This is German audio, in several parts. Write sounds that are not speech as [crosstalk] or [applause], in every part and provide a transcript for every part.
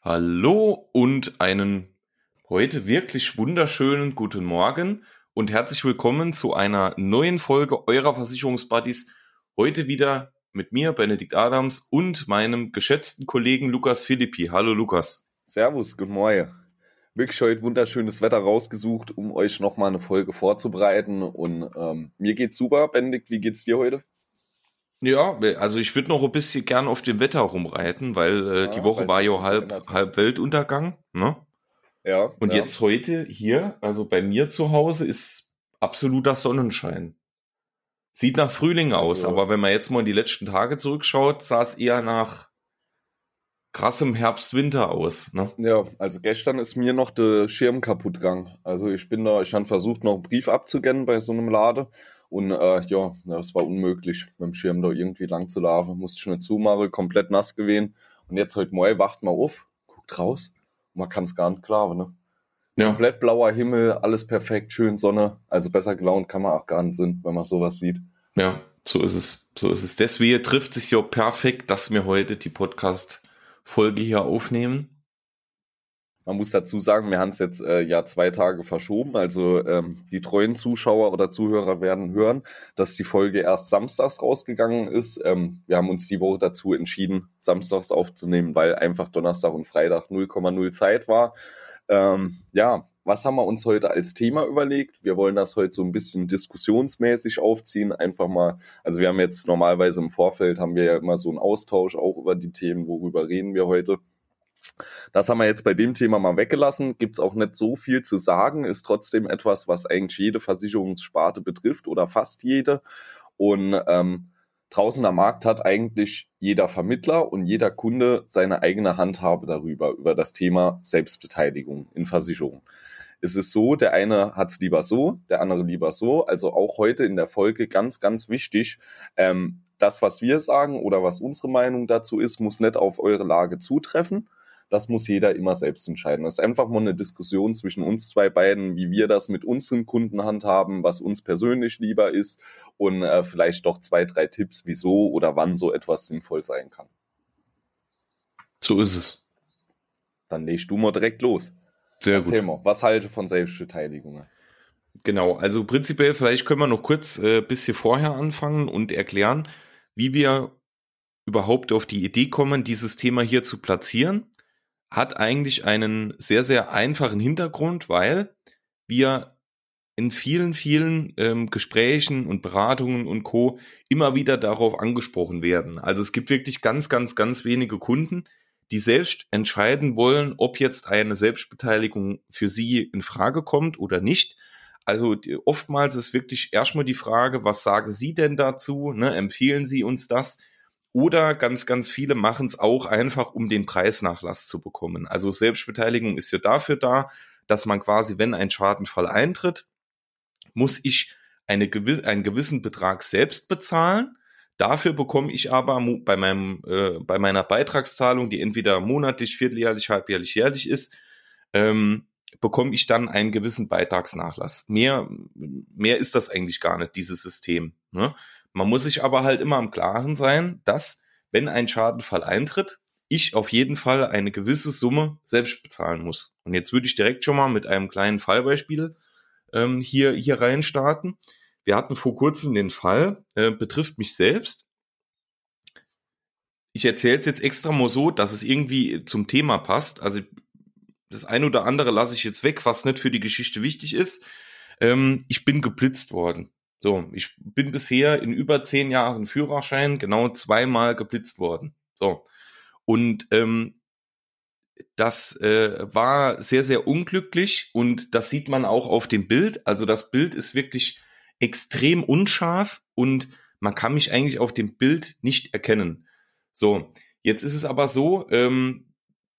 Hallo und einen heute wirklich wunderschönen guten Morgen und herzlich willkommen zu einer neuen Folge eurer Versicherungsbuddies. Heute wieder mit mir, Benedikt Adams und meinem geschätzten Kollegen Lukas Philippi. Hallo Lukas. Servus, guten Morgen. Wirklich heute wunderschönes Wetter rausgesucht, um euch nochmal eine Folge vorzubereiten. Und ähm, mir geht's super. Benedikt, wie geht's dir heute? Ja, also ich würde noch ein bisschen gern auf dem Wetter rumreiten, weil äh, ja, die Woche war ja halb, halb Weltuntergang. Ne? Ja. Und ja. jetzt heute hier, also bei mir zu Hause, ist absoluter Sonnenschein. Sieht nach Frühling aus, also, aber wenn man jetzt mal in die letzten Tage zurückschaut, sah es eher nach krassem Herbst-Winter aus. Ne? Ja, also gestern ist mir noch der Schirm kaputt gegangen. Also ich bin da, ich habe versucht, noch einen Brief abzugennen bei so einem Lade. Und äh, ja, es war unmöglich, mit dem Schirm da irgendwie lang zu laufen. Musste schon zumachen, komplett nass gewesen. Und jetzt heute Morgen wacht man auf, guckt raus und man kann es gar nicht klar, ne? Ja. Komplett blauer Himmel, alles perfekt, schön Sonne. Also besser gelaunt kann man auch gar nicht sind, wenn man sowas sieht. Ja, so ist es. So ist es. Deswegen trifft es ja perfekt, dass wir heute die Podcast-Folge hier aufnehmen. Man muss dazu sagen, wir haben es jetzt äh, ja zwei Tage verschoben. Also ähm, die treuen Zuschauer oder Zuhörer werden hören, dass die Folge erst samstags rausgegangen ist. Ähm, wir haben uns die Woche dazu entschieden, samstags aufzunehmen, weil einfach Donnerstag und Freitag 0,0 Zeit war. Ähm, ja, was haben wir uns heute als Thema überlegt? Wir wollen das heute so ein bisschen diskussionsmäßig aufziehen. Einfach mal, also wir haben jetzt normalerweise im Vorfeld haben wir ja immer so einen Austausch auch über die Themen, worüber reden wir heute. Das haben wir jetzt bei dem Thema mal weggelassen. Gibt es auch nicht so viel zu sagen, ist trotzdem etwas, was eigentlich jede Versicherungssparte betrifft oder fast jede. Und ähm, draußen am Markt hat eigentlich jeder Vermittler und jeder Kunde seine eigene Handhabe darüber, über das Thema Selbstbeteiligung in Versicherungen. Es ist so, der eine hat es lieber so, der andere lieber so. Also auch heute in der Folge ganz, ganz wichtig, ähm, das, was wir sagen oder was unsere Meinung dazu ist, muss nicht auf eure Lage zutreffen das muss jeder immer selbst entscheiden. Das ist einfach mal eine Diskussion zwischen uns zwei beiden, wie wir das mit unseren Kunden handhaben, was uns persönlich lieber ist und äh, vielleicht doch zwei, drei Tipps, wieso oder wann so etwas sinnvoll sein kann. So ist es. Dann legst du mal direkt los. Sehr Erzähl gut. Mal, was halte von Selbstbeteiligung? Genau, also prinzipiell, vielleicht können wir noch kurz äh, bisschen vorher anfangen und erklären, wie wir überhaupt auf die Idee kommen, dieses Thema hier zu platzieren hat eigentlich einen sehr, sehr einfachen Hintergrund, weil wir in vielen, vielen ähm, Gesprächen und Beratungen und Co. immer wieder darauf angesprochen werden. Also es gibt wirklich ganz, ganz, ganz wenige Kunden, die selbst entscheiden wollen, ob jetzt eine Selbstbeteiligung für sie in Frage kommt oder nicht. Also die, oftmals ist wirklich erstmal die Frage, was sagen Sie denn dazu? Ne? Empfehlen Sie uns das? Oder ganz, ganz viele machen es auch einfach, um den Preisnachlass zu bekommen. Also Selbstbeteiligung ist ja dafür da, dass man quasi, wenn ein Schadenfall eintritt, muss ich eine gewiss, einen gewissen Betrag selbst bezahlen. Dafür bekomme ich aber bei, meinem, äh, bei meiner Beitragszahlung, die entweder monatlich, vierteljährlich, halbjährlich, jährlich ist, ähm, bekomme ich dann einen gewissen Beitragsnachlass. Mehr, mehr ist das eigentlich gar nicht, dieses System. Ne? Man muss sich aber halt immer im Klaren sein, dass, wenn ein Schadenfall eintritt, ich auf jeden Fall eine gewisse Summe selbst bezahlen muss. Und jetzt würde ich direkt schon mal mit einem kleinen Fallbeispiel ähm, hier, hier rein starten. Wir hatten vor kurzem den Fall, äh, betrifft mich selbst. Ich erzähle es jetzt extra mal so, dass es irgendwie zum Thema passt. Also das eine oder andere lasse ich jetzt weg, was nicht für die Geschichte wichtig ist. Ähm, ich bin geblitzt worden. So, ich bin bisher in über zehn Jahren Führerschein genau zweimal geblitzt worden. So. Und ähm, das äh, war sehr, sehr unglücklich und das sieht man auch auf dem Bild. Also das Bild ist wirklich extrem unscharf und man kann mich eigentlich auf dem Bild nicht erkennen. So, jetzt ist es aber so, ähm,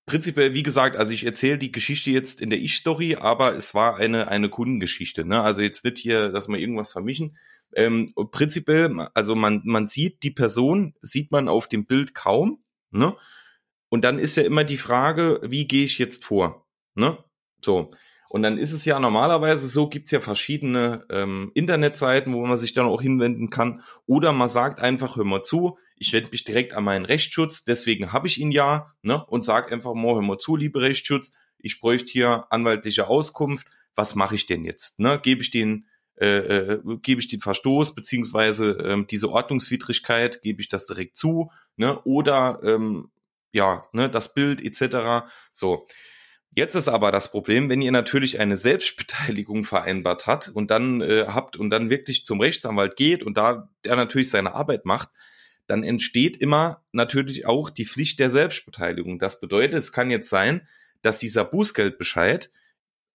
prinzipiell, wie gesagt, also ich erzähle die Geschichte jetzt in der Ich-Story, aber es war eine, eine Kundengeschichte. Ne? Also jetzt nicht hier, dass wir irgendwas vermischen. Ähm, prinzipiell, also man, man sieht die Person, sieht man auf dem Bild kaum. Ne? Und dann ist ja immer die Frage, wie gehe ich jetzt vor? Ne? So. Und dann ist es ja normalerweise so, gibt's ja verschiedene ähm, Internetseiten, wo man sich dann auch hinwenden kann. Oder man sagt einfach, hör mal zu, ich wende mich direkt an meinen Rechtsschutz, deswegen habe ich ihn ja, ne, und sage einfach mal, hör mal zu, liebe Rechtsschutz, ich bräuchte hier anwaltliche Auskunft, was mache ich denn jetzt? Ne? Gebe ich den äh, äh, gebe ich den Verstoß beziehungsweise ähm, diese Ordnungswidrigkeit, gebe ich das direkt zu, ne? Oder ähm, ja, ne, das Bild etc. So. Jetzt ist aber das Problem, wenn ihr natürlich eine Selbstbeteiligung vereinbart habt und dann äh, habt und dann wirklich zum Rechtsanwalt geht und da der natürlich seine Arbeit macht, dann entsteht immer natürlich auch die Pflicht der Selbstbeteiligung. Das bedeutet, es kann jetzt sein, dass dieser Bußgeldbescheid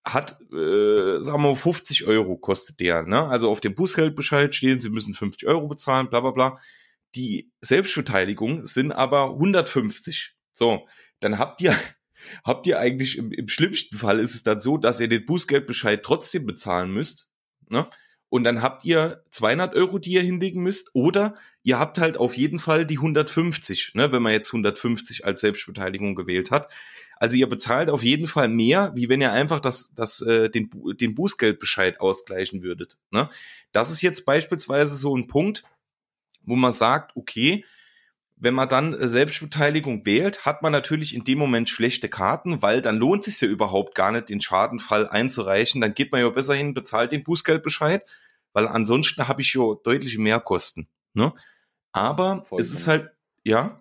hat, äh, sagen wir mal, 50 Euro kostet der. Ne? Also auf dem Bußgeldbescheid stehen, Sie müssen 50 Euro bezahlen, bla bla bla. Die Selbstbeteiligung sind aber 150. So, dann habt ihr, [laughs] habt ihr eigentlich im, im schlimmsten Fall ist es dann so, dass ihr den Bußgeldbescheid trotzdem bezahlen müsst. Ne? Und dann habt ihr 200 Euro, die ihr hinlegen müsst, oder ihr habt halt auf jeden Fall die 150, ne, wenn man jetzt 150 als Selbstbeteiligung gewählt hat. Also ihr bezahlt auf jeden Fall mehr, wie wenn ihr einfach das, das, äh, den, den Bußgeldbescheid ausgleichen würdet. Ne? Das ist jetzt beispielsweise so ein Punkt, wo man sagt, okay, wenn man dann Selbstbeteiligung wählt, hat man natürlich in dem Moment schlechte Karten, weil dann lohnt es sich ja überhaupt gar nicht, den Schadenfall einzureichen. Dann geht man ja besser hin, bezahlt den Bußgeldbescheid, weil ansonsten habe ich ja deutlich mehr Kosten. Ne? Aber Voll es ist halt, ja.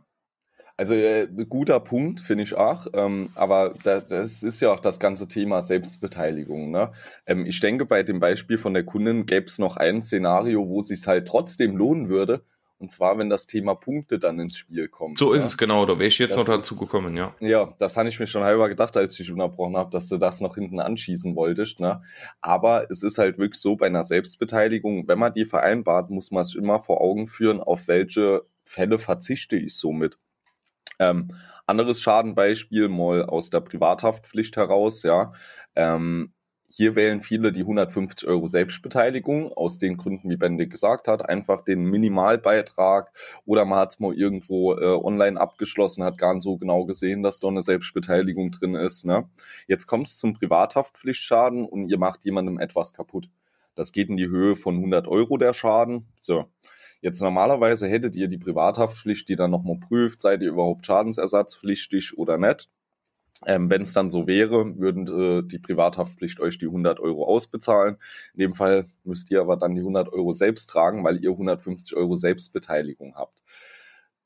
Also äh, guter Punkt, finde ich auch. Ähm, aber da, das ist ja auch das ganze Thema Selbstbeteiligung. Ne? Ähm, ich denke, bei dem Beispiel von der Kundin gäbe es noch ein Szenario, wo es sich halt trotzdem lohnen würde. Und zwar, wenn das Thema Punkte dann ins Spiel kommt. So ja? ist es genau, da wäre ich jetzt das noch dazu gekommen, ja. Ja, das habe ich mir schon halber gedacht, als ich unterbrochen habe, dass du das noch hinten anschießen wolltest. Ne? Aber es ist halt wirklich so, bei einer Selbstbeteiligung, wenn man die vereinbart, muss man es immer vor Augen führen, auf welche Fälle verzichte ich somit. Ähm, anderes Schadenbeispiel mal aus der Privathaftpflicht heraus, ja. Ähm, hier wählen viele die 150 Euro Selbstbeteiligung, aus den Gründen, wie Bende gesagt hat, einfach den Minimalbeitrag oder man hat es mal irgendwo äh, online abgeschlossen, hat gar nicht so genau gesehen, dass da eine Selbstbeteiligung drin ist. Ne? Jetzt kommt es zum Privathaftpflichtschaden und ihr macht jemandem etwas kaputt. Das geht in die Höhe von 100 Euro der Schaden. So, Jetzt normalerweise hättet ihr die Privathaftpflicht, die dann nochmal prüft, seid ihr überhaupt schadensersatzpflichtig oder nicht. Ähm, Wenn es dann so wäre, würden äh, die Privathaftpflicht euch die 100 Euro ausbezahlen. In dem Fall müsst ihr aber dann die 100 Euro selbst tragen, weil ihr 150 Euro Selbstbeteiligung habt.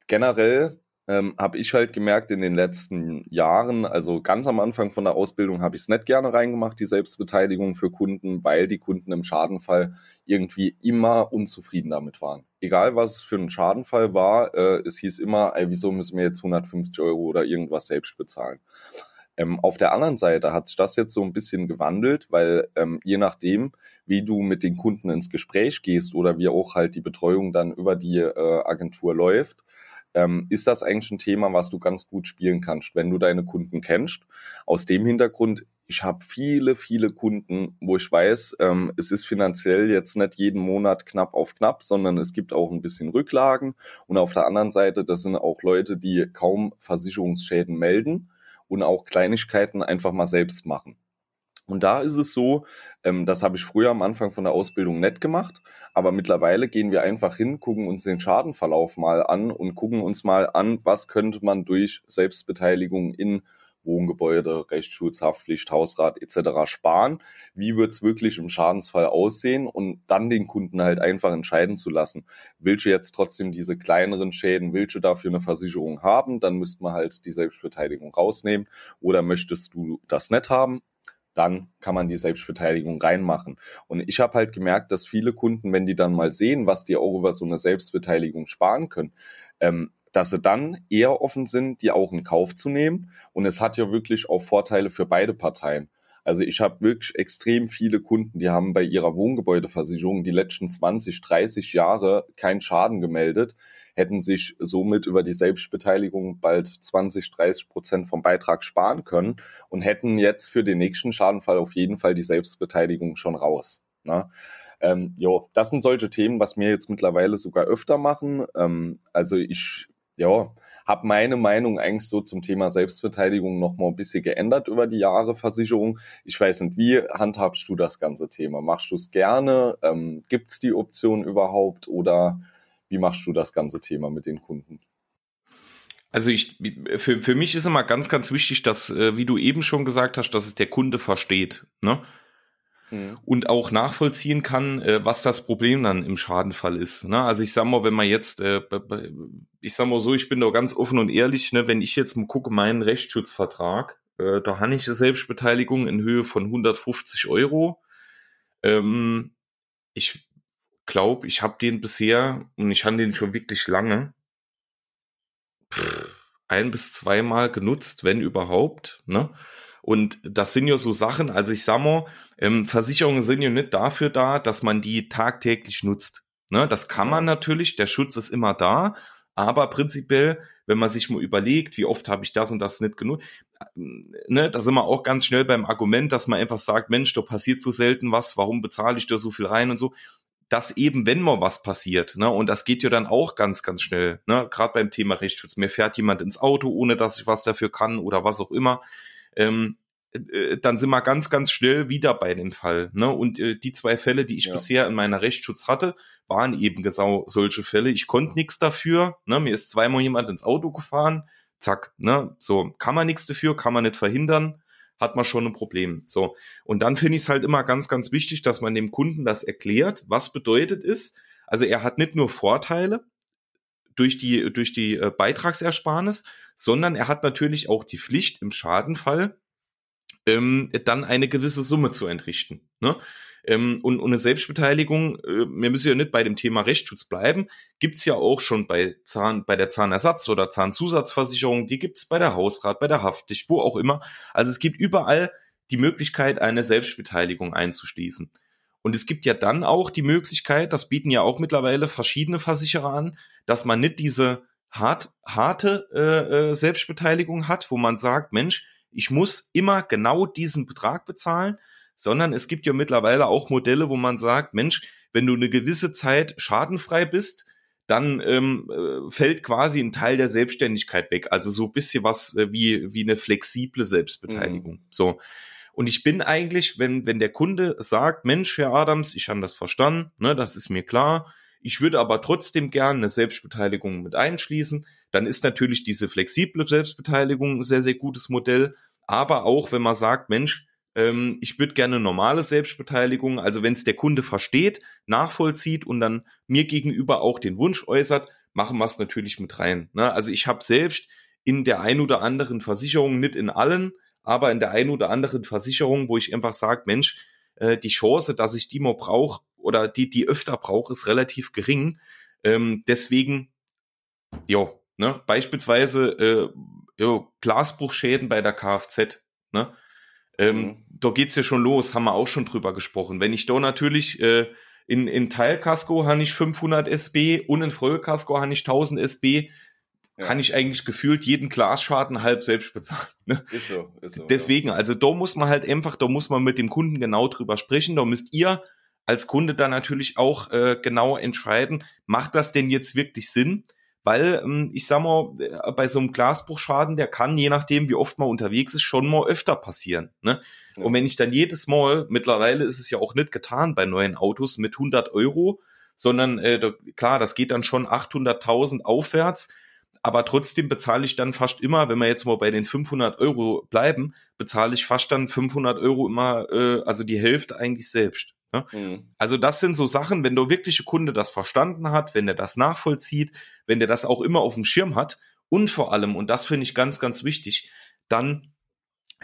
Generell ähm, habe ich halt gemerkt in den letzten Jahren, also ganz am Anfang von der Ausbildung habe ich es nicht gerne reingemacht, die Selbstbeteiligung für Kunden, weil die Kunden im Schadenfall irgendwie immer unzufrieden damit waren. Egal was es für ein Schadenfall war, äh, es hieß immer, ey, wieso müssen wir jetzt 150 Euro oder irgendwas selbst bezahlen? Ähm, auf der anderen Seite hat sich das jetzt so ein bisschen gewandelt, weil ähm, je nachdem, wie du mit den Kunden ins Gespräch gehst oder wie auch halt die Betreuung dann über die äh, Agentur läuft, ähm, ist das eigentlich ein Thema, was du ganz gut spielen kannst, wenn du deine Kunden kennst. Aus dem Hintergrund, ich habe viele, viele Kunden, wo ich weiß, ähm, es ist finanziell jetzt nicht jeden Monat knapp auf knapp, sondern es gibt auch ein bisschen Rücklagen. Und auf der anderen Seite, das sind auch Leute, die kaum Versicherungsschäden melden und auch Kleinigkeiten einfach mal selbst machen. Und da ist es so, ähm, das habe ich früher am Anfang von der Ausbildung nett gemacht, aber mittlerweile gehen wir einfach hin, gucken uns den Schadenverlauf mal an und gucken uns mal an, was könnte man durch Selbstbeteiligung in Wohngebäude, Rechtsschutz, Haftpflicht, Hausrat etc. sparen. Wie wird es wirklich im Schadensfall aussehen und dann den Kunden halt einfach entscheiden zu lassen, willst du jetzt trotzdem diese kleineren Schäden, willst du dafür eine Versicherung haben, dann müsste man halt die Selbstbeteiligung rausnehmen oder möchtest du das nicht haben, dann kann man die Selbstbeteiligung reinmachen. Und ich habe halt gemerkt, dass viele Kunden, wenn die dann mal sehen, was die auch über so eine Selbstbeteiligung sparen können, ähm, dass sie dann eher offen sind, die auch in Kauf zu nehmen. Und es hat ja wirklich auch Vorteile für beide Parteien. Also ich habe wirklich extrem viele Kunden, die haben bei ihrer Wohngebäudeversicherung die letzten 20, 30 Jahre keinen Schaden gemeldet, hätten sich somit über die Selbstbeteiligung bald 20, 30 Prozent vom Beitrag sparen können und hätten jetzt für den nächsten Schadenfall auf jeden Fall die Selbstbeteiligung schon raus. Ne? Ähm, jo, das sind solche Themen, was wir jetzt mittlerweile sogar öfter machen. Ähm, also ich, ja, habe meine Meinung eigentlich so zum Thema Selbstbeteiligung noch mal ein bisschen geändert über die Jahre Versicherung. Ich weiß nicht, wie handhabst du das ganze Thema? Machst du es gerne? Ähm, Gibt es die Option überhaupt oder wie machst du das ganze Thema mit den Kunden? Also ich, für, für mich ist immer ganz, ganz wichtig, dass, äh, wie du eben schon gesagt hast, dass es der Kunde versteht. Ne? Mhm. Und auch nachvollziehen kann, äh, was das Problem dann im Schadenfall ist. Ne? Also ich sag mal, wenn man jetzt, äh, ich sag mal so, ich bin doch ganz offen und ehrlich, ne, wenn ich jetzt mal gucke, meinen Rechtsschutzvertrag, äh, da habe ich eine Selbstbeteiligung in Höhe von 150 Euro. Ähm, ich glaube, ich habe den bisher, und ich habe den schon wirklich lange, ein bis zweimal genutzt, wenn überhaupt. Ne? Und das sind ja so Sachen, also ich sag mal, ähm, Versicherungen sind ja nicht dafür da, dass man die tagtäglich nutzt. Ne? Das kann man natürlich, der Schutz ist immer da, aber prinzipiell, wenn man sich mal überlegt, wie oft habe ich das und das nicht genug, ne, da sind wir auch ganz schnell beim Argument, dass man einfach sagt, Mensch, da passiert so selten was, warum bezahle ich da so viel rein und so dass eben, wenn mal was passiert, ne, und das geht ja dann auch ganz, ganz schnell, ne, gerade beim Thema Rechtsschutz, mir fährt jemand ins Auto, ohne dass ich was dafür kann oder was auch immer, ähm, äh, dann sind wir ganz, ganz schnell wieder bei dem Fall. Ne? Und äh, die zwei Fälle, die ich ja. bisher in meiner Rechtsschutz hatte, waren eben genau solche Fälle. Ich konnte nichts dafür. Ne? Mir ist zweimal jemand ins Auto gefahren. Zack, ne? So, kann man nichts dafür, kann man nicht verhindern hat man schon ein Problem. So. Und dann finde ich es halt immer ganz, ganz wichtig, dass man dem Kunden das erklärt, was bedeutet ist. Also er hat nicht nur Vorteile durch die, durch die äh, Beitragsersparnis, sondern er hat natürlich auch die Pflicht im Schadenfall, ähm, dann eine gewisse Summe zu entrichten. Ne? Ähm, und, und eine Selbstbeteiligung, äh, wir müssen ja nicht bei dem Thema Rechtsschutz bleiben, gibt's ja auch schon bei Zahn, bei der Zahnersatz- oder Zahnzusatzversicherung, die gibt's bei der Hausrat, bei der Haftpflicht, wo auch immer. Also es gibt überall die Möglichkeit, eine Selbstbeteiligung einzuschließen. Und es gibt ja dann auch die Möglichkeit, das bieten ja auch mittlerweile verschiedene Versicherer an, dass man nicht diese hart, harte äh, äh, Selbstbeteiligung hat, wo man sagt, Mensch, ich muss immer genau diesen Betrag bezahlen, sondern es gibt ja mittlerweile auch Modelle, wo man sagt, Mensch, wenn du eine gewisse Zeit schadenfrei bist, dann ähm, äh, fällt quasi ein Teil der Selbstständigkeit weg. Also so ein bisschen was äh, wie, wie eine flexible Selbstbeteiligung. Mhm. So. Und ich bin eigentlich, wenn, wenn der Kunde sagt, Mensch, Herr Adams, ich habe das verstanden, ne, das ist mir klar, ich würde aber trotzdem gerne eine Selbstbeteiligung mit einschließen, dann ist natürlich diese flexible Selbstbeteiligung ein sehr, sehr gutes Modell. Aber auch, wenn man sagt, Mensch, ähm, ich würde gerne normale Selbstbeteiligung, also wenn es der Kunde versteht, nachvollzieht und dann mir gegenüber auch den Wunsch äußert, machen wir es natürlich mit rein. Ne? Also ich habe selbst in der ein oder anderen Versicherung, nicht in allen, aber in der ein oder anderen Versicherung, wo ich einfach sage, Mensch, äh, die Chance, dass ich die mal brauche oder die, die öfter brauche, ist relativ gering. Ähm, deswegen, ja, ne, beispielsweise äh, jo, Glasbruchschäden bei der Kfz, ne? Ähm, mhm. Da geht's ja schon los, haben wir auch schon drüber gesprochen. Wenn ich da natürlich äh, in, in Teilkasko habe ich 500 SB und in Vollkasko habe ich 1000 SB, ja. kann ich eigentlich gefühlt jeden Glasschaden halb selbst bezahlen. Ne? Ist so, ist so. Deswegen, ja. also da muss man halt einfach, da muss man mit dem Kunden genau drüber sprechen. Da müsst ihr als Kunde dann natürlich auch äh, genau entscheiden, macht das denn jetzt wirklich Sinn? weil ähm, ich sag mal, äh, bei so einem Glasbruchschaden, der kann, je nachdem, wie oft man unterwegs ist, schon mal öfter passieren. Ne? Ja. Und wenn ich dann jedes Mal, mittlerweile ist es ja auch nicht getan bei neuen Autos mit 100 Euro, sondern äh, da, klar, das geht dann schon 800.000 aufwärts, aber trotzdem bezahle ich dann fast immer, wenn wir jetzt mal bei den 500 Euro bleiben, bezahle ich fast dann 500 Euro immer, äh, also die Hälfte eigentlich selbst. Ne? Mhm. Also das sind so Sachen, wenn der wirkliche Kunde das verstanden hat, wenn er das nachvollzieht, wenn der das auch immer auf dem Schirm hat und vor allem, und das finde ich ganz, ganz wichtig, dann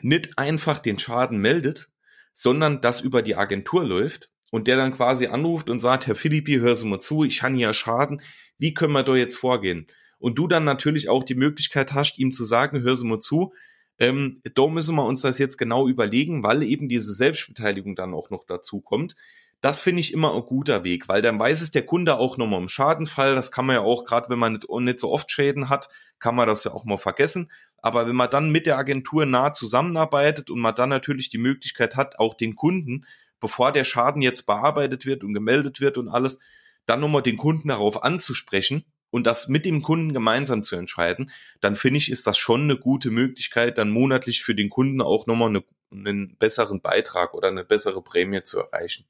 nicht einfach den Schaden meldet, sondern das über die Agentur läuft und der dann quasi anruft und sagt, Herr Philippi, hör Sie mal zu, ich habe hier Schaden, wie können wir da jetzt vorgehen? Und du dann natürlich auch die Möglichkeit hast, ihm zu sagen, hör Sie mal zu, ähm, da müssen wir uns das jetzt genau überlegen, weil eben diese Selbstbeteiligung dann auch noch dazu kommt. Das finde ich immer ein guter Weg, weil dann weiß es der Kunde auch nochmal im Schadenfall. Das kann man ja auch, gerade wenn man nicht, nicht so oft Schäden hat, kann man das ja auch mal vergessen. Aber wenn man dann mit der Agentur nah zusammenarbeitet und man dann natürlich die Möglichkeit hat, auch den Kunden, bevor der Schaden jetzt bearbeitet wird und gemeldet wird und alles, dann nochmal den Kunden darauf anzusprechen, und das mit dem Kunden gemeinsam zu entscheiden, dann finde ich, ist das schon eine gute Möglichkeit, dann monatlich für den Kunden auch nochmal eine, einen besseren Beitrag oder eine bessere Prämie zu erreichen.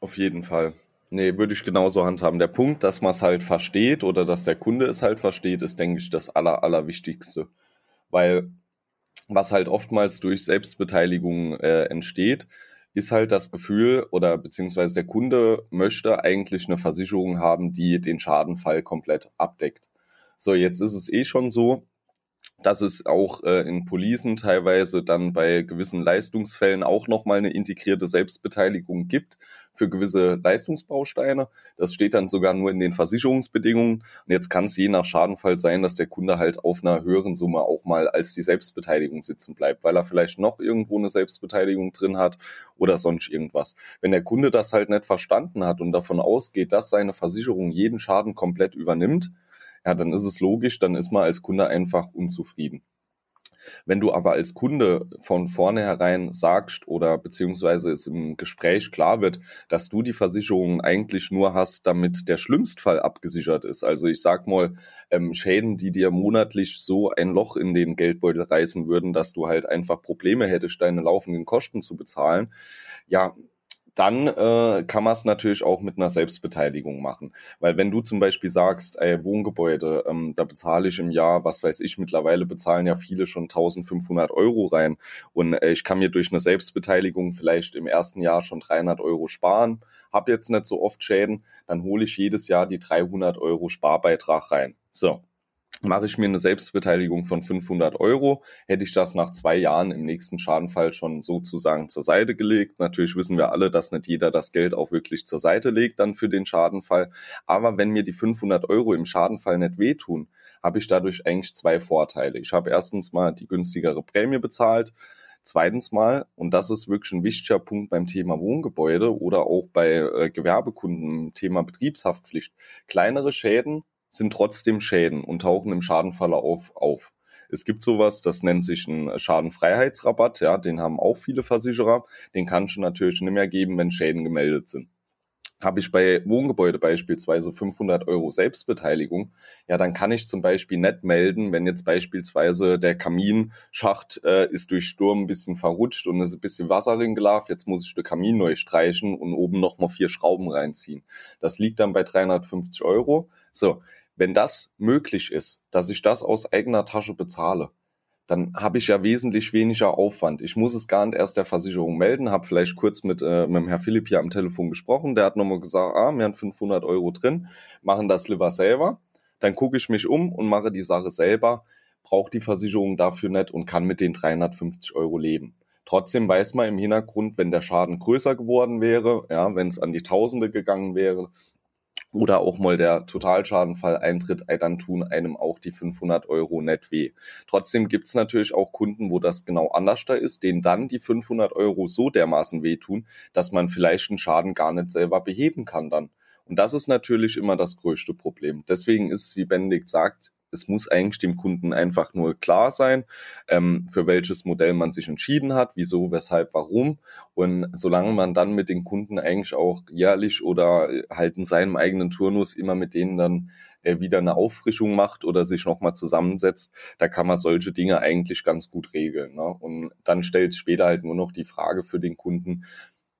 Auf jeden Fall. nee, würde ich genauso handhaben. Der Punkt, dass man es halt versteht oder dass der Kunde es halt versteht, ist, denke ich, das Aller, Allerwichtigste. Weil was halt oftmals durch Selbstbeteiligung äh, entsteht, ist halt das Gefühl oder beziehungsweise der Kunde möchte eigentlich eine Versicherung haben, die den Schadenfall komplett abdeckt. So, jetzt ist es eh schon so, dass es auch äh, in Policen teilweise dann bei gewissen Leistungsfällen auch nochmal eine integrierte Selbstbeteiligung gibt für gewisse Leistungsbausteine. Das steht dann sogar nur in den Versicherungsbedingungen. Und jetzt kann es je nach Schadenfall sein, dass der Kunde halt auf einer höheren Summe auch mal als die Selbstbeteiligung sitzen bleibt, weil er vielleicht noch irgendwo eine Selbstbeteiligung drin hat oder sonst irgendwas. Wenn der Kunde das halt nicht verstanden hat und davon ausgeht, dass seine Versicherung jeden Schaden komplett übernimmt, ja, dann ist es logisch, dann ist man als Kunde einfach unzufrieden. Wenn du aber als Kunde von vornherein sagst oder beziehungsweise es im Gespräch klar wird, dass du die Versicherung eigentlich nur hast, damit der Schlimmstfall abgesichert ist. Also ich sag mal, ähm, Schäden, die dir monatlich so ein Loch in den Geldbeutel reißen würden, dass du halt einfach Probleme hättest, deine laufenden Kosten zu bezahlen. Ja, dann äh, kann man es natürlich auch mit einer Selbstbeteiligung machen. Weil wenn du zum Beispiel sagst, ey, Wohngebäude, ähm, da bezahle ich im Jahr, was weiß ich, mittlerweile bezahlen ja viele schon 1500 Euro rein und äh, ich kann mir durch eine Selbstbeteiligung vielleicht im ersten Jahr schon 300 Euro sparen, habe jetzt nicht so oft Schäden, dann hole ich jedes Jahr die 300 Euro Sparbeitrag rein. So, mache ich mir eine Selbstbeteiligung von 500 Euro, hätte ich das nach zwei Jahren im nächsten Schadenfall schon sozusagen zur Seite gelegt. Natürlich wissen wir alle, dass nicht jeder das Geld auch wirklich zur Seite legt dann für den Schadenfall. Aber wenn mir die 500 Euro im Schadenfall nicht wehtun, habe ich dadurch eigentlich zwei Vorteile. Ich habe erstens mal die günstigere Prämie bezahlt. Zweitens mal, und das ist wirklich ein wichtiger Punkt beim Thema Wohngebäude oder auch bei äh, Gewerbekunden Thema Betriebshaftpflicht. Kleinere Schäden sind trotzdem Schäden und tauchen im Schadenverlauf auf. Es gibt sowas, das nennt sich ein Schadenfreiheitsrabatt, ja, den haben auch viele Versicherer. Den kannst du natürlich nicht mehr geben, wenn Schäden gemeldet sind. Habe ich bei Wohngebäude beispielsweise 500 Euro Selbstbeteiligung, ja, dann kann ich zum Beispiel nicht melden, wenn jetzt beispielsweise der Kaminschacht äh, ist durch Sturm ein bisschen verrutscht und ist ein bisschen Wasser gelaufen, jetzt muss ich den Kamin neu streichen und oben nochmal vier Schrauben reinziehen. Das liegt dann bei 350 Euro. So, wenn das möglich ist, dass ich das aus eigener Tasche bezahle, dann habe ich ja wesentlich weniger Aufwand. Ich muss es gar nicht erst der Versicherung melden, habe vielleicht kurz mit, äh, mit dem Herr Philipp hier am Telefon gesprochen, der hat nochmal gesagt, ah, wir haben 500 Euro drin, machen das lieber selber. Dann gucke ich mich um und mache die Sache selber, braucht die Versicherung dafür nicht und kann mit den 350 Euro leben. Trotzdem weiß man im Hintergrund, wenn der Schaden größer geworden wäre, ja, wenn es an die Tausende gegangen wäre, oder auch mal der Totalschadenfall eintritt, dann tun einem auch die 500 Euro net weh. Trotzdem gibt's natürlich auch Kunden, wo das genau anders da ist, denen dann die 500 Euro so dermaßen wehtun, dass man vielleicht einen Schaden gar nicht selber beheben kann dann. Und das ist natürlich immer das größte Problem. Deswegen ist, wie Benedikt sagt, es muss eigentlich dem Kunden einfach nur klar sein, ähm, für welches Modell man sich entschieden hat, wieso, weshalb, warum. Und solange man dann mit den Kunden eigentlich auch jährlich oder halt in seinem eigenen Turnus immer mit denen dann äh, wieder eine Auffrischung macht oder sich nochmal zusammensetzt, da kann man solche Dinge eigentlich ganz gut regeln. Ne? Und dann stellt später halt nur noch die Frage für den Kunden,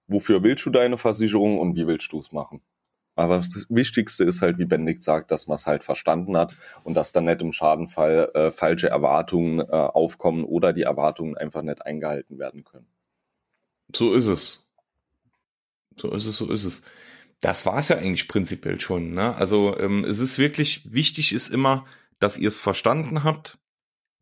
wofür willst du deine Versicherung und wie willst du es machen? Aber das Wichtigste ist halt, wie Benedikt sagt, dass man es halt verstanden hat und dass dann nicht im Schadenfall äh, falsche Erwartungen äh, aufkommen oder die Erwartungen einfach nicht eingehalten werden können. So ist es. So ist es, so ist es. Das war es ja eigentlich prinzipiell schon. Ne? Also ähm, es ist wirklich wichtig, ist immer, dass ihr es verstanden habt,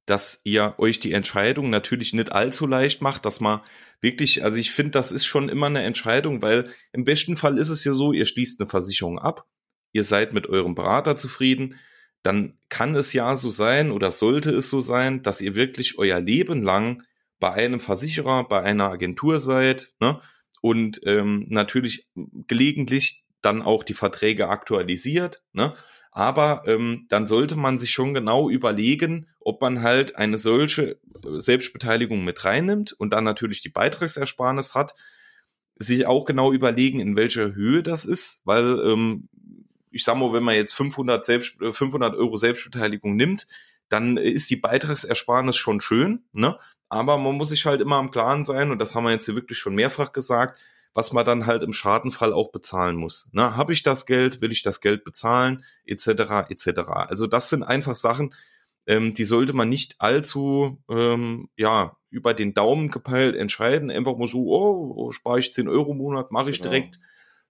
dass ihr euch die Entscheidung natürlich nicht allzu leicht macht, dass man wirklich, also ich finde, das ist schon immer eine Entscheidung, weil im besten Fall ist es ja so, ihr schließt eine Versicherung ab, ihr seid mit eurem Berater zufrieden, dann kann es ja so sein oder sollte es so sein, dass ihr wirklich euer Leben lang bei einem Versicherer, bei einer Agentur seid ne? und ähm, natürlich gelegentlich dann auch die Verträge aktualisiert. Ne? Aber ähm, dann sollte man sich schon genau überlegen, ob man halt eine solche äh, Selbstbeteiligung mit reinnimmt und dann natürlich die Beitragsersparnis hat, sich auch genau überlegen, in welcher Höhe das ist, weil ähm, ich sag mal, wenn man jetzt 500, Selbst, 500 äh, Euro Selbstbeteiligung nimmt, dann ist die Beitragsersparnis schon schön, ne? Aber man muss sich halt immer am Klaren sein, und das haben wir jetzt hier wirklich schon mehrfach gesagt, was man dann halt im Schadenfall auch bezahlen muss. Ne? Habe ich das Geld, will ich das Geld bezahlen, etc. etc. Also das sind einfach Sachen, ähm, die sollte man nicht allzu ähm, ja über den Daumen gepeilt entscheiden. Einfach mal so, oh, oh spare ich 10 Euro im Monat, mache ich genau. direkt.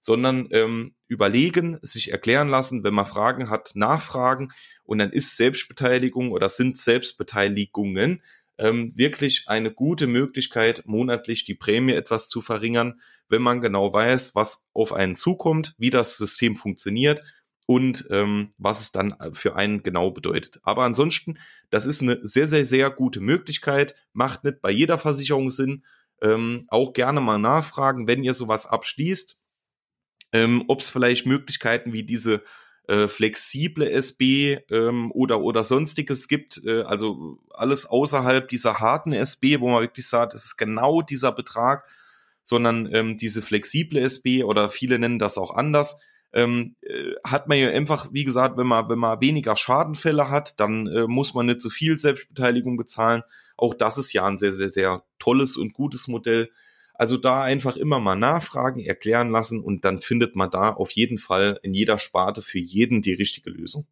Sondern ähm, überlegen, sich erklären lassen, wenn man Fragen hat, nachfragen und dann ist Selbstbeteiligung oder sind Selbstbeteiligungen ähm, wirklich eine gute Möglichkeit, monatlich die Prämie etwas zu verringern, wenn man genau weiß, was auf einen zukommt, wie das System funktioniert und ähm, was es dann für einen genau bedeutet. Aber ansonsten, das ist eine sehr, sehr, sehr gute Möglichkeit, macht nicht bei jeder Versicherung Sinn. Ähm, auch gerne mal nachfragen, wenn ihr sowas abschließt, ähm, ob es vielleicht Möglichkeiten wie diese äh, flexible SB ähm, oder oder sonstiges gibt, äh, also alles außerhalb dieser harten SB, wo man wirklich sagt, es ist genau dieser Betrag, sondern ähm, diese flexible SB oder viele nennen das auch anders, ähm, äh, hat man ja einfach, wie gesagt, wenn man, wenn man weniger Schadenfälle hat, dann äh, muss man nicht so viel Selbstbeteiligung bezahlen. Auch das ist ja ein sehr, sehr, sehr tolles und gutes Modell. Also da einfach immer mal nachfragen, erklären lassen und dann findet man da auf jeden Fall in jeder Sparte für jeden die richtige Lösung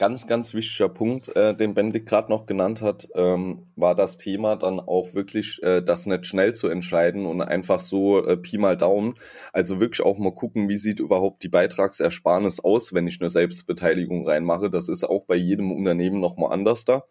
ganz, ganz wichtiger Punkt, äh, den Benedikt gerade noch genannt hat, ähm, war das Thema dann auch wirklich, äh, das nicht schnell zu entscheiden und einfach so äh, Pi mal Daumen. Also wirklich auch mal gucken, wie sieht überhaupt die Beitragsersparnis aus, wenn ich eine Selbstbeteiligung reinmache. Das ist auch bei jedem Unternehmen nochmal anders da.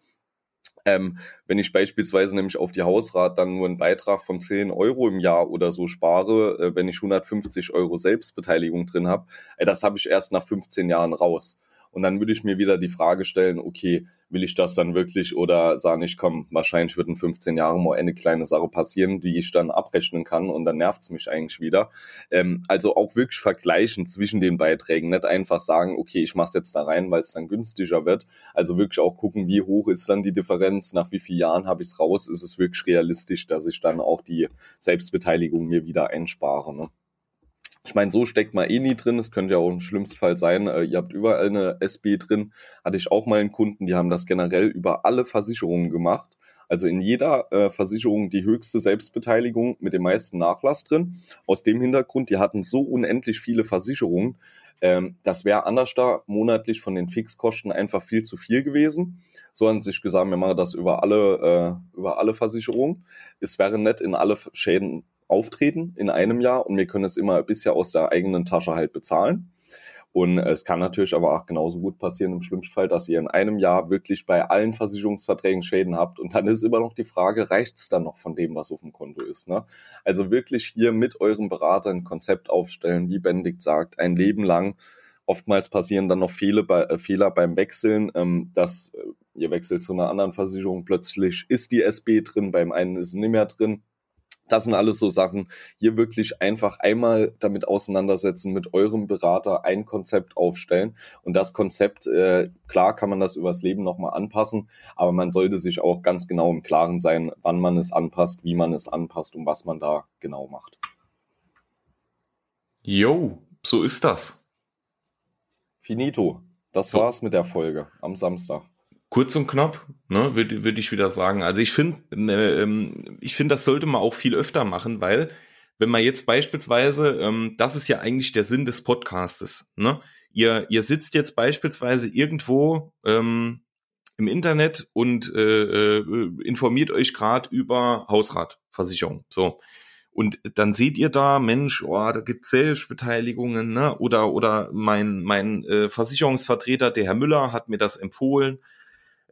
Ähm, wenn ich beispielsweise nämlich auf die Hausrat dann nur einen Beitrag von 10 Euro im Jahr oder so spare, äh, wenn ich 150 Euro Selbstbeteiligung drin habe, äh, das habe ich erst nach 15 Jahren raus. Und dann würde ich mir wieder die Frage stellen, okay, will ich das dann wirklich oder sage ich, komm, wahrscheinlich wird in 15 Jahren mal eine kleine Sache passieren, die ich dann abrechnen kann und dann nervt es mich eigentlich wieder. Ähm, also auch wirklich vergleichen zwischen den Beiträgen, nicht einfach sagen, okay, ich mache es jetzt da rein, weil es dann günstiger wird. Also wirklich auch gucken, wie hoch ist dann die Differenz, nach wie vielen Jahren habe ich es raus, ist es wirklich realistisch, dass ich dann auch die Selbstbeteiligung mir wieder einspare. Ne? Ich meine, so steckt man eh nie drin. Es könnte ja auch im schlimmsten Fall sein, äh, ihr habt überall eine SB drin. Hatte ich auch mal einen Kunden, die haben das generell über alle Versicherungen gemacht. Also in jeder äh, Versicherung die höchste Selbstbeteiligung mit dem meisten Nachlass drin. Aus dem Hintergrund, die hatten so unendlich viele Versicherungen. Ähm, das wäre anders da monatlich von den Fixkosten einfach viel zu viel gewesen. So haben sich gesagt, wir machen das über alle, äh, über alle Versicherungen. Es wäre nett, in alle Schäden auftreten in einem Jahr und wir können es immer bisher aus der eigenen Tasche halt bezahlen. Und es kann natürlich aber auch genauso gut passieren im schlimmsten Fall, dass ihr in einem Jahr wirklich bei allen Versicherungsverträgen Schäden habt. Und dann ist immer noch die Frage, reicht es dann noch von dem, was auf dem Konto ist? Ne? Also wirklich hier mit eurem Berater ein Konzept aufstellen, wie Benedikt sagt, ein Leben lang. Oftmals passieren dann noch Fehler, bei, äh, Fehler beim Wechseln, ähm, dass äh, ihr wechselt zu einer anderen Versicherung, plötzlich ist die SB drin, beim einen ist es nicht mehr drin das sind alles so Sachen. Hier wirklich einfach einmal damit auseinandersetzen, mit eurem Berater ein Konzept aufstellen. Und das Konzept, äh, klar kann man das übers Leben nochmal anpassen, aber man sollte sich auch ganz genau im Klaren sein, wann man es anpasst, wie man es anpasst und was man da genau macht. Jo, so ist das. Finito. Das war's mit der Folge am Samstag kurz und knapp, ne, würde würd ich wieder sagen. Also ich finde, äh, ähm, ich finde, das sollte man auch viel öfter machen, weil wenn man jetzt beispielsweise, ähm, das ist ja eigentlich der Sinn des Podcastes, ne? Ihr, ihr sitzt jetzt beispielsweise irgendwo ähm, im Internet und äh, äh, informiert euch gerade über Hausratversicherung. So. Und dann seht ihr da, Mensch, oh, da gibt Selbstbeteiligungen, ne? Oder, oder mein, mein äh, Versicherungsvertreter, der Herr Müller, hat mir das empfohlen.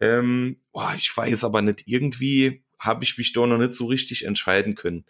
Ähm, boah, ich weiß aber nicht, irgendwie habe ich mich doch noch nicht so richtig entscheiden können.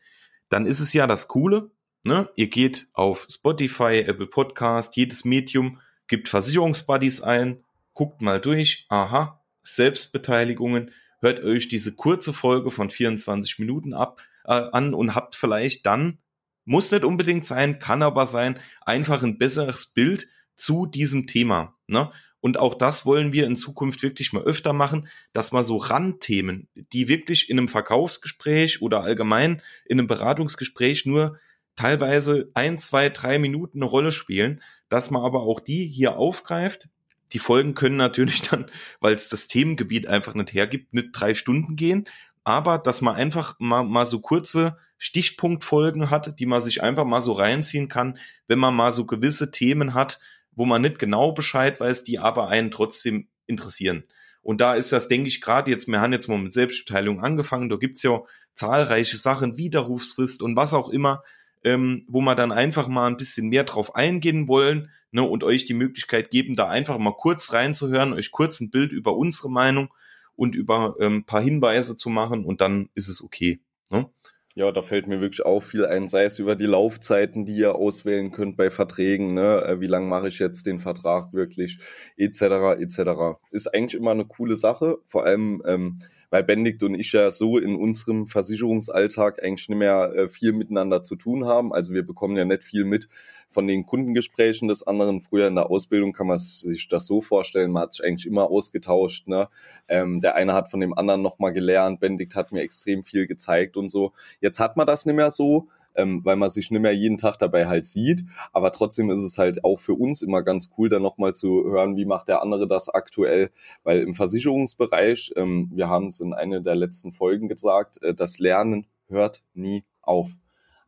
Dann ist es ja das Coole, ne? Ihr geht auf Spotify, Apple Podcast, jedes Medium, gibt Versicherungsbuddies ein, guckt mal durch, aha, Selbstbeteiligungen, hört euch diese kurze Folge von 24 Minuten ab äh, an und habt vielleicht dann, muss nicht unbedingt sein, kann aber sein, einfach ein besseres Bild zu diesem Thema. Ne? Und auch das wollen wir in Zukunft wirklich mal öfter machen, dass mal so Randthemen, die wirklich in einem Verkaufsgespräch oder allgemein in einem Beratungsgespräch nur teilweise ein, zwei, drei Minuten eine Rolle spielen, dass man aber auch die hier aufgreift. Die Folgen können natürlich [laughs] dann, weil es das Themengebiet einfach nicht hergibt, nicht drei Stunden gehen. aber dass man einfach mal, mal so kurze Stichpunktfolgen hat, die man sich einfach mal so reinziehen kann, wenn man mal so gewisse Themen hat, wo man nicht genau Bescheid weiß, die aber einen trotzdem interessieren. Und da ist das, denke ich, gerade jetzt, wir haben jetzt mal mit Selbstbeteiligung angefangen, da gibt's ja zahlreiche Sachen, Widerrufsfrist und was auch immer, ähm, wo wir dann einfach mal ein bisschen mehr drauf eingehen wollen ne, und euch die Möglichkeit geben, da einfach mal kurz reinzuhören, euch kurz ein Bild über unsere Meinung und über ähm, paar Hinweise zu machen und dann ist es okay. Ne? Ja, da fällt mir wirklich auch viel ein, sei es über die Laufzeiten, die ihr auswählen könnt bei Verträgen, ne? Äh, wie lange mache ich jetzt den Vertrag wirklich, etc., etc. Ist eigentlich immer eine coole Sache, vor allem ähm, weil Benedikt und ich ja so in unserem Versicherungsalltag eigentlich nicht mehr äh, viel miteinander zu tun haben. Also wir bekommen ja nicht viel mit von den Kundengesprächen des anderen. Früher in der Ausbildung kann man sich das so vorstellen, man hat sich eigentlich immer ausgetauscht. Ne? Ähm, der eine hat von dem anderen nochmal gelernt, Benedikt hat mir extrem viel gezeigt und so. Jetzt hat man das nicht mehr so ähm, weil man sich nicht mehr jeden Tag dabei halt sieht. Aber trotzdem ist es halt auch für uns immer ganz cool, dann nochmal zu hören, wie macht der andere das aktuell. Weil im Versicherungsbereich, ähm, wir haben es in einer der letzten Folgen gesagt, äh, das Lernen hört nie auf.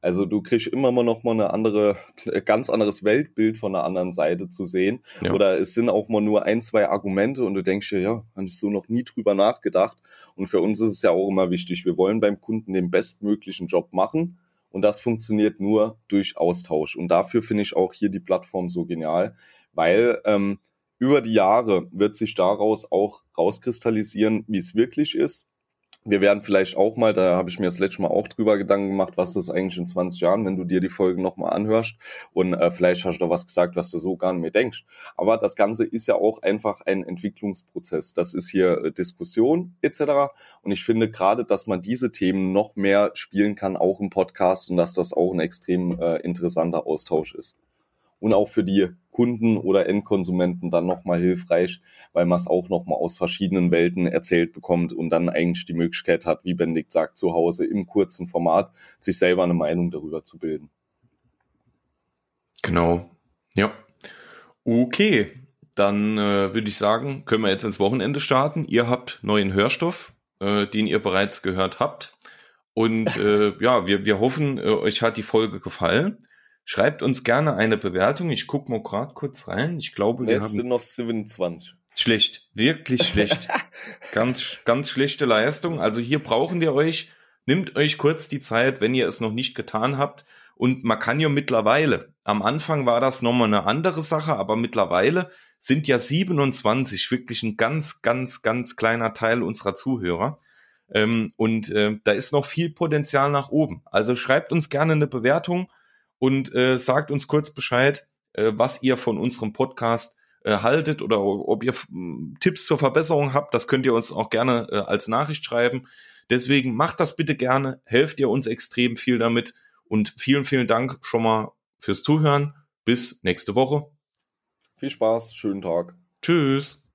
Also du kriegst immer mal noch mal eine andere, [laughs] ganz anderes Weltbild von der anderen Seite zu sehen. Ja. Oder es sind auch mal nur ein, zwei Argumente und du denkst dir, ja, habe ich so noch nie drüber nachgedacht. Und für uns ist es ja auch immer wichtig, wir wollen beim Kunden den bestmöglichen Job machen. Und das funktioniert nur durch Austausch. Und dafür finde ich auch hier die Plattform so genial, weil ähm, über die Jahre wird sich daraus auch rauskristallisieren, wie es wirklich ist wir werden vielleicht auch mal, da habe ich mir das letzte Mal auch drüber Gedanken gemacht, was das eigentlich in 20 Jahren, wenn du dir die Folgen nochmal anhörst und äh, vielleicht hast du da was gesagt, was du so gar nicht mehr denkst. Aber das Ganze ist ja auch einfach ein Entwicklungsprozess. Das ist hier äh, Diskussion etc. Und ich finde gerade, dass man diese Themen noch mehr spielen kann, auch im Podcast und dass das auch ein extrem äh, interessanter Austausch ist und auch für die Kunden oder Endkonsumenten dann nochmal hilfreich, weil man es auch nochmal aus verschiedenen Welten erzählt bekommt und dann eigentlich die Möglichkeit hat, wie Benedikt sagt, zu Hause im kurzen Format sich selber eine Meinung darüber zu bilden. Genau. Ja. Okay. Dann äh, würde ich sagen, können wir jetzt ins Wochenende starten. Ihr habt neuen Hörstoff, äh, den ihr bereits gehört habt. Und äh, [laughs] ja, wir, wir hoffen, äh, euch hat die Folge gefallen. Schreibt uns gerne eine Bewertung. Ich gucke mal gerade kurz rein. Ich glaube, wir es sind noch 27. Schlecht, wirklich schlecht. [laughs] ganz, ganz schlechte Leistung. Also hier brauchen wir euch. Nimmt euch kurz die Zeit, wenn ihr es noch nicht getan habt. Und man kann ja mittlerweile, am Anfang war das nochmal eine andere Sache, aber mittlerweile sind ja 27 wirklich ein ganz, ganz, ganz kleiner Teil unserer Zuhörer. Ähm, und äh, da ist noch viel Potenzial nach oben. Also schreibt uns gerne eine Bewertung und äh, sagt uns kurz Bescheid, äh, was ihr von unserem Podcast äh, haltet oder ob ihr Tipps zur Verbesserung habt. Das könnt ihr uns auch gerne äh, als Nachricht schreiben. Deswegen macht das bitte gerne, helft ihr uns extrem viel damit und vielen, vielen Dank schon mal fürs Zuhören. Bis nächste Woche. Viel Spaß, schönen Tag. Tschüss.